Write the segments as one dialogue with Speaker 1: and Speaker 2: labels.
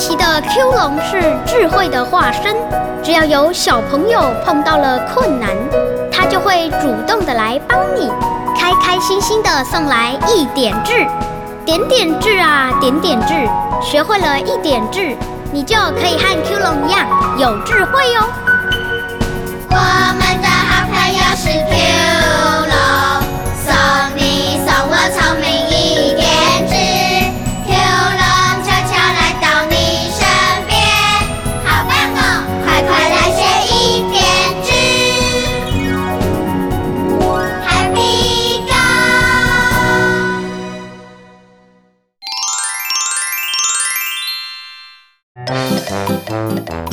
Speaker 1: 奇的 Q 龙是智慧的化身，只要有小朋友碰到了困难，它就会主动的来帮你，开开心心的送来一点智，点点智啊，点点智，学会了一点智，你就可以和 Q 龙一样有智慧哦。
Speaker 2: 我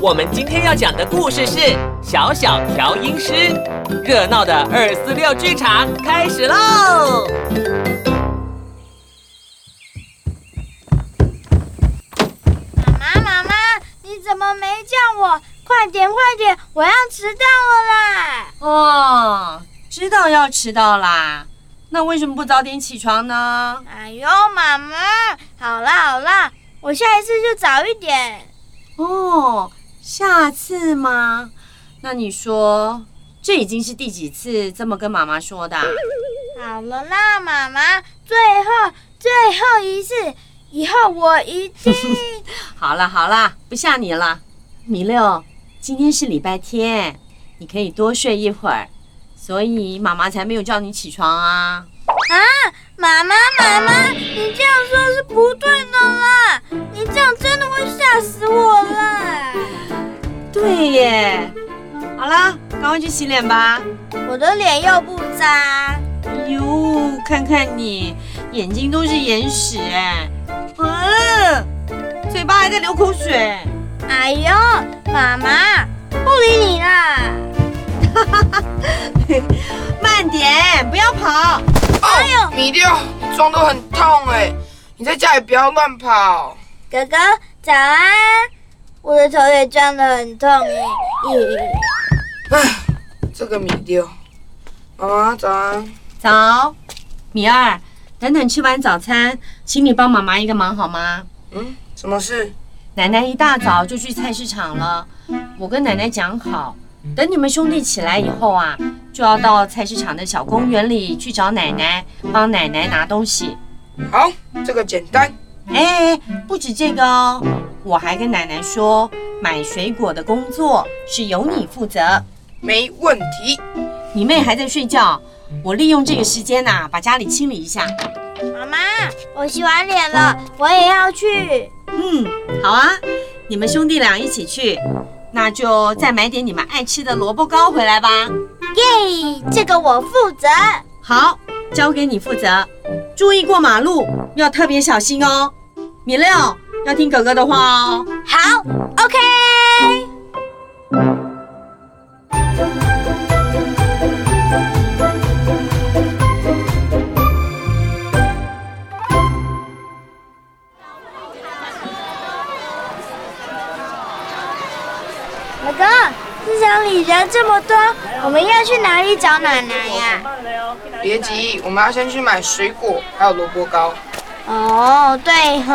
Speaker 2: 我
Speaker 3: 们今天要讲的故事是《小小调音师》，热闹的二四六剧场开始喽！
Speaker 4: 妈妈，妈妈，你怎么没叫我？快点，快点，我要迟到了啦！
Speaker 5: 哦，知道要迟到啦，那为什么不早点起床呢？
Speaker 4: 哎呦，妈妈，好啦好啦，我下一次就早一点。
Speaker 5: 哦，下次吗？那你说，这已经是第几次这么跟妈妈说的啊？
Speaker 4: 好了啦，妈妈，最后最后一次，以后我一定。
Speaker 5: 好了好了，不吓你了。米六，今天是礼拜天，你可以多睡一会儿，所以妈妈才没有叫你起床啊。
Speaker 4: 啊，妈妈妈妈，你这样说是不对的啦！你这样真的会吓死我啦！
Speaker 5: 对耶。好啦，赶快去洗脸吧。
Speaker 4: 我的脸又不脏。
Speaker 5: 哎呦，看看你，眼睛都是眼屎哎，嗯，嘴巴还在流口水。
Speaker 4: 哎呦，妈妈，不理你啦！
Speaker 5: 慢点，不要跑。
Speaker 4: 哎呦，
Speaker 6: 米六，你撞得很痛哎！你在家里不要乱跑。
Speaker 4: 哥哥早安，我的头也撞得很痛哎。咦
Speaker 6: 唉，这个米六，妈妈早安。
Speaker 5: 早，米二，等等吃完早餐，请你帮妈妈一个忙好吗？
Speaker 6: 嗯，什么事？
Speaker 5: 奶奶一大早就去菜市场了，我跟奶奶讲好，等你们兄弟起来以后啊，就要到菜市场的小公园里去找奶奶，帮奶奶拿东西。
Speaker 6: 好，这个简单。
Speaker 5: 哎，不止这个哦，我还跟奶奶说，买水果的工作是由你负责。
Speaker 6: 没问题。
Speaker 5: 你妹还在睡觉，我利用这个时间呐、把家里清理一下。
Speaker 4: 妈妈，我洗完脸了，我也要去。
Speaker 5: 嗯，好啊，你们兄弟俩一起去，那就再买点你们爱吃的萝卜糕回来吧。
Speaker 4: 耶，这个我负责。
Speaker 5: 好，交给你负责，注意过马路要特别小心哦。米六要听哥哥的话哦。
Speaker 4: 好，OK。老公，市场里人这么多，我们要去哪里找奶奶呀？
Speaker 6: 别急，我们要先去买水果，还有萝卜糕。
Speaker 4: 哦，对吼。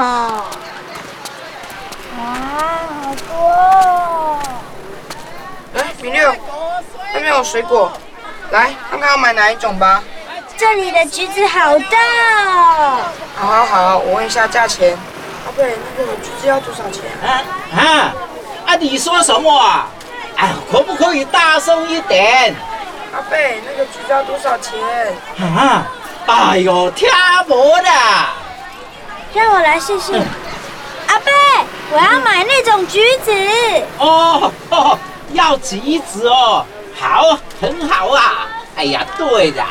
Speaker 4: 哇，好多哦！
Speaker 6: 哎，米六，那边有水果，来看看要买哪一种吧。
Speaker 4: 这里的橘子好大哦。
Speaker 6: 好好好，我问一下价钱。啊，对，那个橘子要多少钱？
Speaker 7: 啊啊啊！你说什么啊？哎，可不可以大声一点？
Speaker 6: 阿贝，那个橘子要多少钱？
Speaker 7: 啊！哎呦，听不的。
Speaker 4: 让我来试试。阿贝，我要买那种橘子。
Speaker 7: 哦哦，要橘子哦，好，很好啊。哎呀，对的，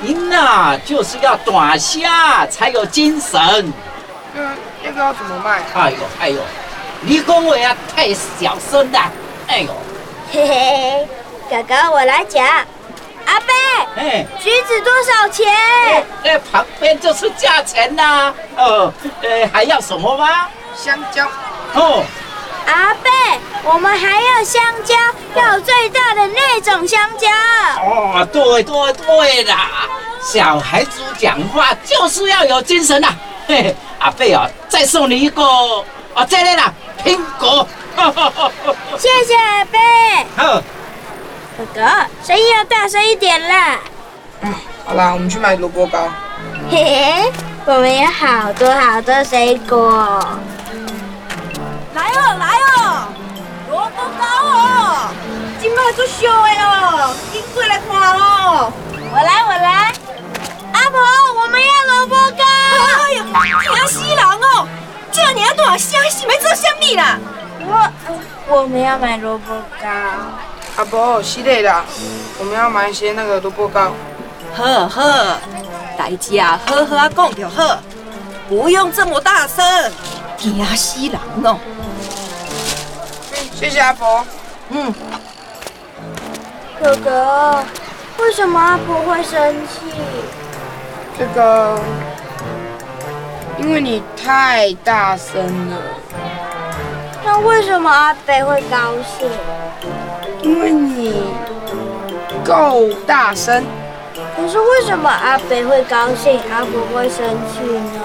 Speaker 7: 您呐、就是要短下才有精神。
Speaker 6: 嗯，那个要怎么卖？
Speaker 7: 哎呦哎呦，你讲话啊太小声了。哎呦，
Speaker 4: 嘿嘿，哥哥，我来讲。阿贝，
Speaker 7: 哎。
Speaker 4: 橘子多少钱？
Speaker 7: 哎，旁边就是价钱呐、哦，呃，还要什么吗？
Speaker 6: 香蕉。
Speaker 7: 哦，
Speaker 4: 阿贝，我们还要香蕉，要最大的那种香蕉。
Speaker 7: 哦，对对对啦，小孩子讲话就是要有精神呐、嘿嘿，阿贝啊，再送你一个哦，这里啦，苹果。
Speaker 4: 谢谢阿贝。
Speaker 7: 好，
Speaker 4: 哥哥，声音要大声一点啦。
Speaker 6: 好啦，我们去买萝卜糕。
Speaker 4: 嘿嘿，我们有好多好多水果。
Speaker 8: 来哦，来哦，萝卜糕哦，今麦做烧的哦，紧过来看哦。
Speaker 4: 们要买萝卜糕。
Speaker 6: 阿伯，是的啦，我们要买一些那个萝卜糕。
Speaker 8: 好好，代志啊，好好啊讲就好，不用这么大声，惊死人哦。
Speaker 6: 谢谢阿伯。
Speaker 8: 嗯，
Speaker 4: 哥哥，为什么阿婆会生气？
Speaker 6: 这个，因为你太大声了，
Speaker 4: 那为什么阿北会高兴？
Speaker 6: 因为你够大声。
Speaker 4: 可是为什么阿北会高兴，阿婆会生气呢？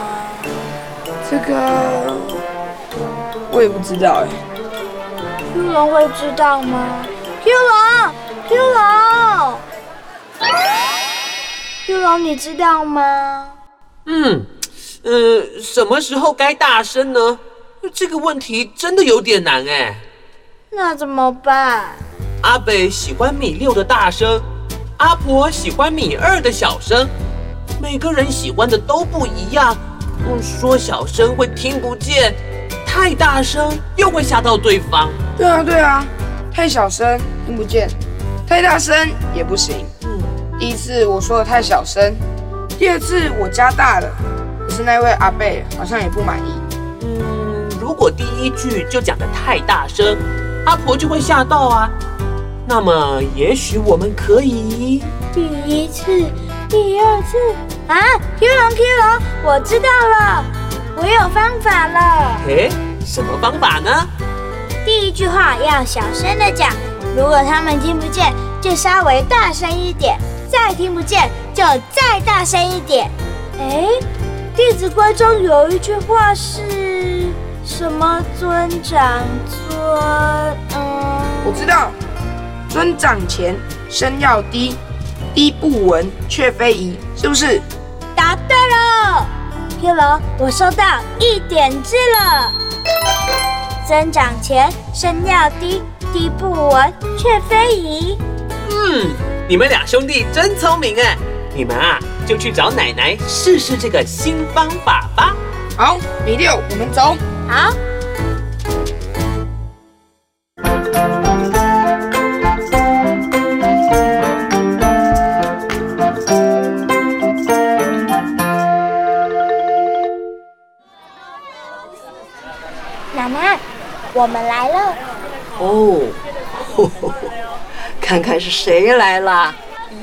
Speaker 6: 这个我也不知道哎。
Speaker 4: Q 龙会知道吗？Q 龙，Q 龙，Q 龙，你知道吗？
Speaker 3: 嗯，呃，什么时候该大声呢？这个问题真的有点难哎。
Speaker 4: 那怎么办？
Speaker 3: 阿北喜欢米六的大声，阿婆喜欢米二的小声，每个人喜欢的都不一样。嗯，说小声会听不见，太大声又会吓到对方。
Speaker 6: 对啊对啊，太小声听不见，太大声也不行。
Speaker 3: 嗯，
Speaker 6: 第一次我说的太小声，第二次我加大了，可是那位阿贝好像也不满意。
Speaker 3: 嗯，如果第一句就讲得太大声，阿婆就会吓到啊。那么，也许我们可以……
Speaker 4: 第一次，第二次啊，Q 龙 Q 龙，我知道了，我有方法了。
Speaker 3: 诶，什么方法呢？
Speaker 4: 第一句话要小声的讲，如果他们听不见，就稍微大声一点；再听不见，就再大声一点。诶，《弟子规》中有一句话是什么？尊长尊……嗯，
Speaker 6: 我知道，尊长前声要低，低不闻却非宜，是不是？
Speaker 4: 答对了天龙，我收到一点字了。尊长前声要低，低不闻却非宜。
Speaker 3: 嗯，你们俩兄弟真聪明哎！你们啊，就去找奶奶试试这个新方法吧。
Speaker 6: 好，米六，我们走。
Speaker 4: 好，奶奶，我们来了。
Speaker 9: 哦，看看是谁来了？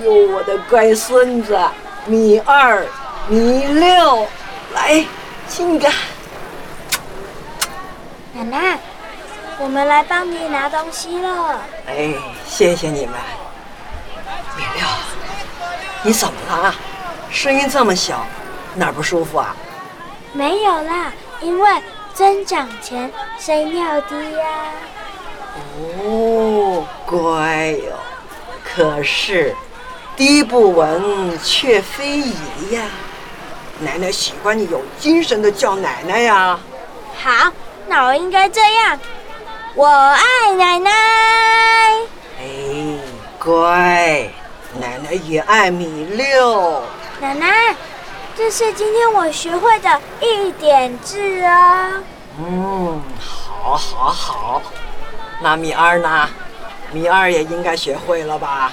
Speaker 9: 哟，我的乖孙子，米二、米六，来亲个。
Speaker 4: 奶奶，我们来帮你拿东西了。
Speaker 9: 哎，谢谢你们。米六，你怎么了？声音这么小，哪儿不舒服啊？
Speaker 4: 没有啦，因为尊长前声音要低呀、
Speaker 9: 哦，乖哟。可是，低不闻却非宜呀。奶奶喜欢你有精神的叫奶奶呀。
Speaker 4: 好，那我应该这样。我爱奶奶。
Speaker 9: 哎，乖，奶奶也爱米六。
Speaker 4: 奶奶，这是今天我学会的一点字哦。
Speaker 9: 嗯，好，好，好。那米二呢？米二也应该学会了吧？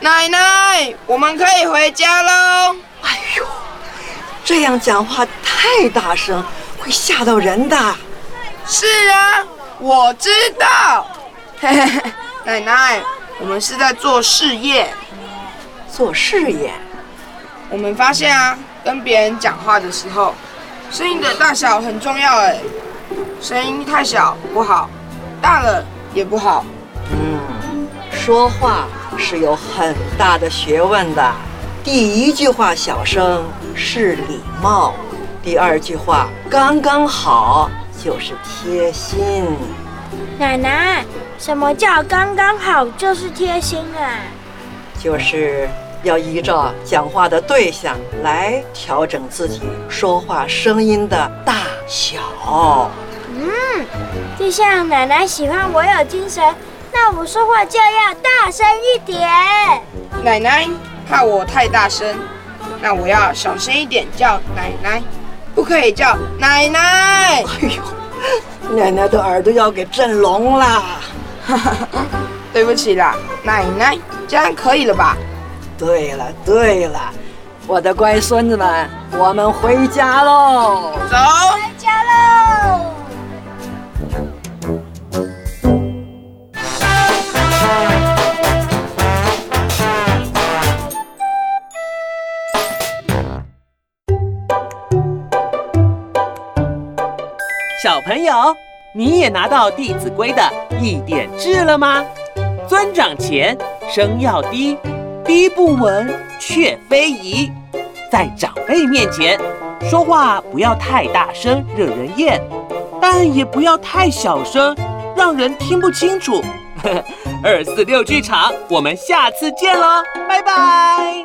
Speaker 6: 奶奶，我们可以回家喽。
Speaker 9: 哎呦，这样讲话太大声，会吓到人的。
Speaker 6: 是啊，我知道。奶奶，我们是在做试验。
Speaker 9: 做试验，
Speaker 6: 我们发现啊，跟别人讲话的时候，声音的大小很重要哎。声音太小不好，大了也不好。
Speaker 9: 嗯，说话是有很大的学问的。第一句话小声是礼貌，第二句话刚刚好就是贴心。
Speaker 4: 奶奶，什么叫刚刚好就是贴心啊？
Speaker 9: 就是要依照讲话的对象来调整自己说话声音的大小。
Speaker 4: 嗯，就像奶奶喜欢我有精神，那我说话就要大声一点。
Speaker 6: 奶奶怕我太大声，那我要小声一点叫奶奶，不可以叫奶奶。
Speaker 9: 哎呦，奶奶的耳朵要给震聋啦！
Speaker 6: 对不起啦，奶奶，这样可以了吧？
Speaker 9: 对了对了，我的乖孙子们，我们回家喽！
Speaker 6: 走。
Speaker 3: 朋友，你也拿到《弟子规》的一点志了吗？尊长前，声要低，低不稳却非宜。在长辈面前，说话不要太大声，惹人厌，但也不要太小声，让人听不清楚。二四六剧场，我们下次见喽，拜拜。